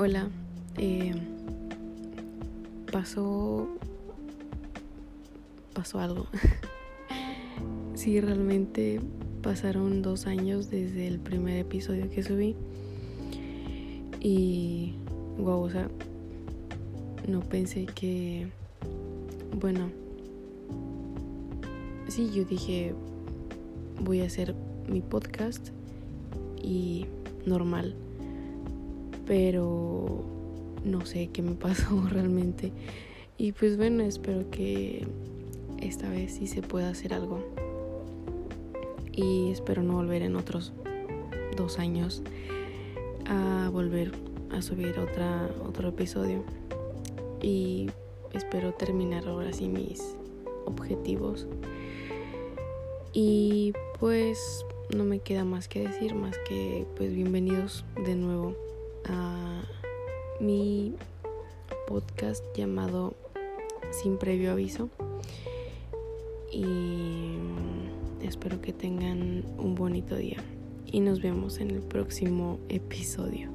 Hola, eh, pasó, pasó algo. sí, realmente pasaron dos años desde el primer episodio que subí. Y wow, o sea, no pensé que, bueno, sí, yo dije voy a hacer mi podcast y normal pero no sé qué me pasó realmente. Y pues bueno, espero que esta vez sí se pueda hacer algo. Y espero no volver en otros dos años a volver a subir otra, otro episodio. Y espero terminar ahora sí mis objetivos. Y pues no me queda más que decir, más que pues bienvenidos de nuevo a mi podcast llamado Sin previo aviso. Y espero que tengan un bonito día. Y nos vemos en el próximo episodio.